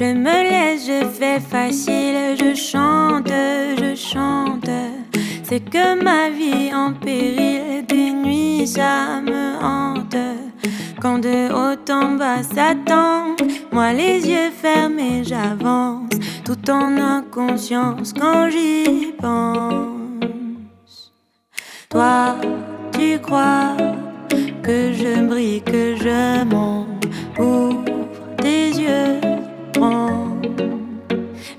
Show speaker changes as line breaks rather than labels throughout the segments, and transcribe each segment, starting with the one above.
Je me laisse, je fais facile, je chante, je chante. C'est que ma vie en péril, des nuits ça me hante. Quand de haut en bas s'attend, moi les yeux fermés j'avance, tout en inconscience quand j'y pense. Toi, tu crois que je brille, que je monte, ouvre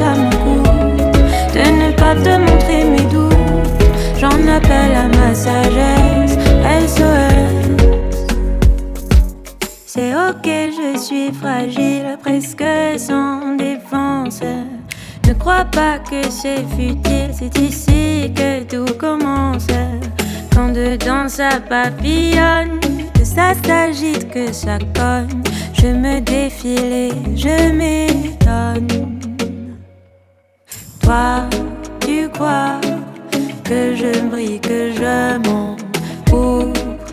de ne pas te montrer mes doutes, j'en appelle à ma sagesse. SOS. C'est ok, je suis fragile, presque sans défense. Ne crois pas que c'est futile, c'est ici que tout commence. Quand dedans ça papillonne ça s'agite, que ça cogne. Je me défile et je m'étonne. Tu crois que je brille, que je monte pour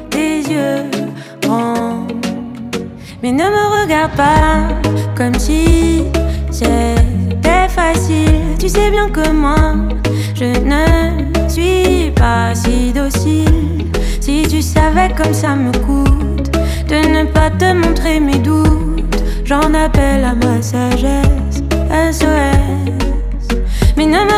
tes yeux grands. Mais ne me regarde pas comme si c'était facile. Tu sais bien que moi, je ne suis pas si docile. Si tu savais comme ça me coûte de ne pas te montrer mes doutes, j'en appelle à ma sagesse. SOS. Éminemment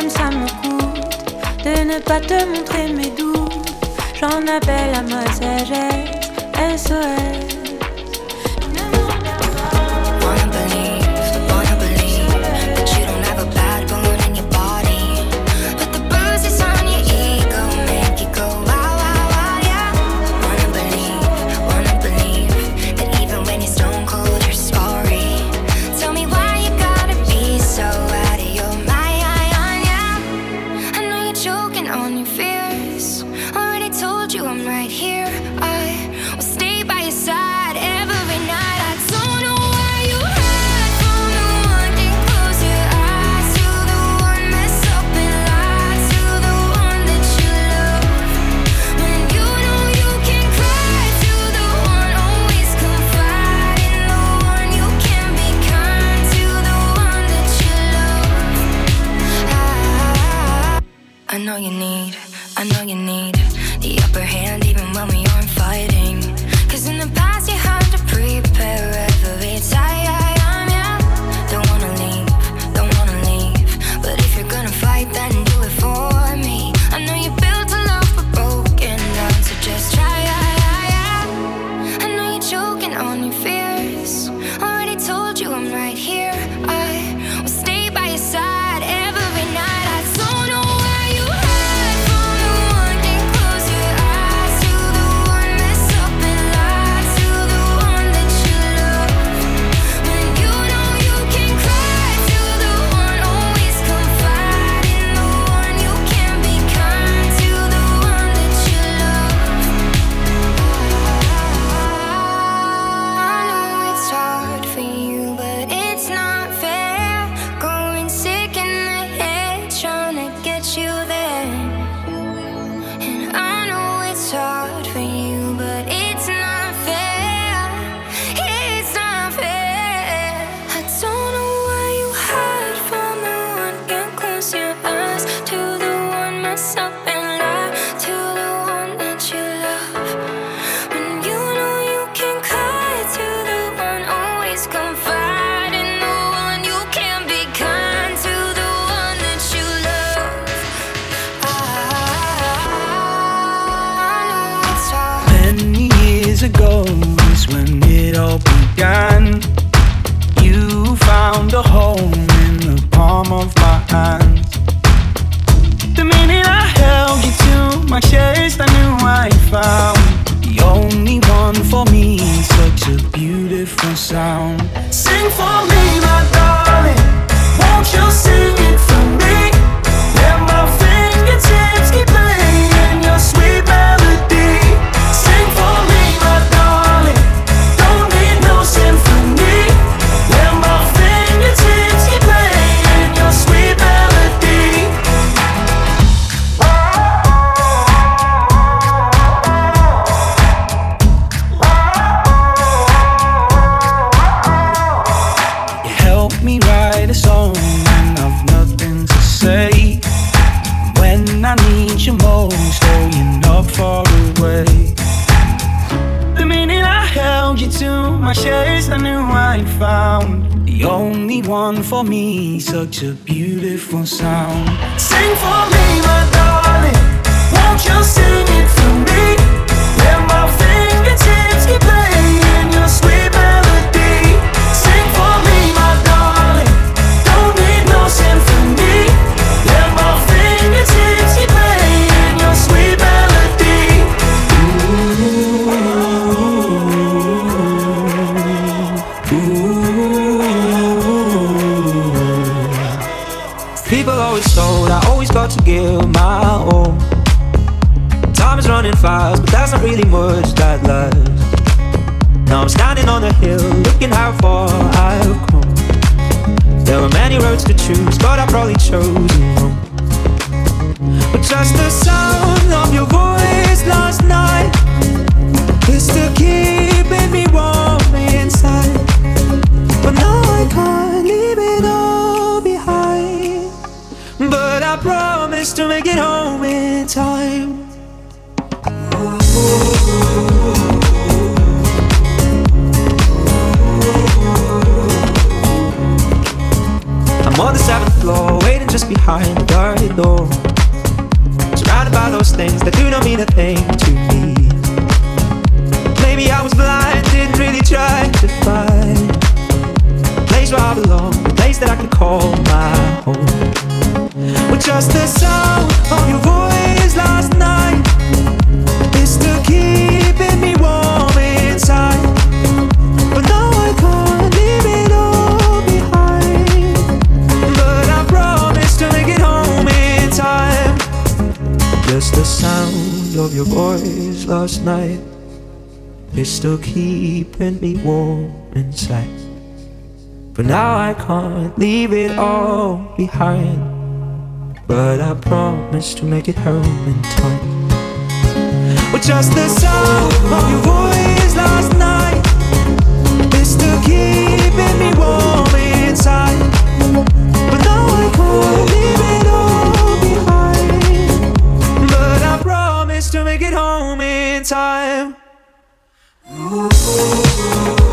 comme ça me coûte de ne pas te montrer mes doutes, j'en appelle à ma sagesse. SOS.
call, the
place that I can call my home. With just the sound of your voice last night, it's still keeping me warm inside. But now I can't leave it all behind. But I promise to make it home in time. Just the sound of your voice last night. It's still keeping me warm inside. But now I can't leave it all behind. But I promise to make it home in time. Well, just the sound of your voice last night is still keeping me warm inside. But now I can't leave it all behind. But I promise to make it home in time. Ooh.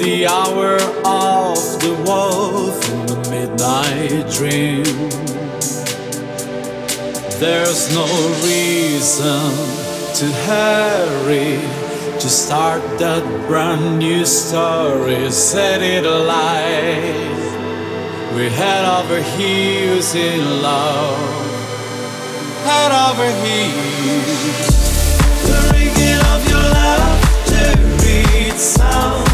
the hour of the wolf in the midnight dream. There's no reason to hurry to start that brand new story. Set it alive. We head over heels in
love. Head over heels. The ringing of your laughter reads sound.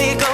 me go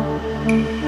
Música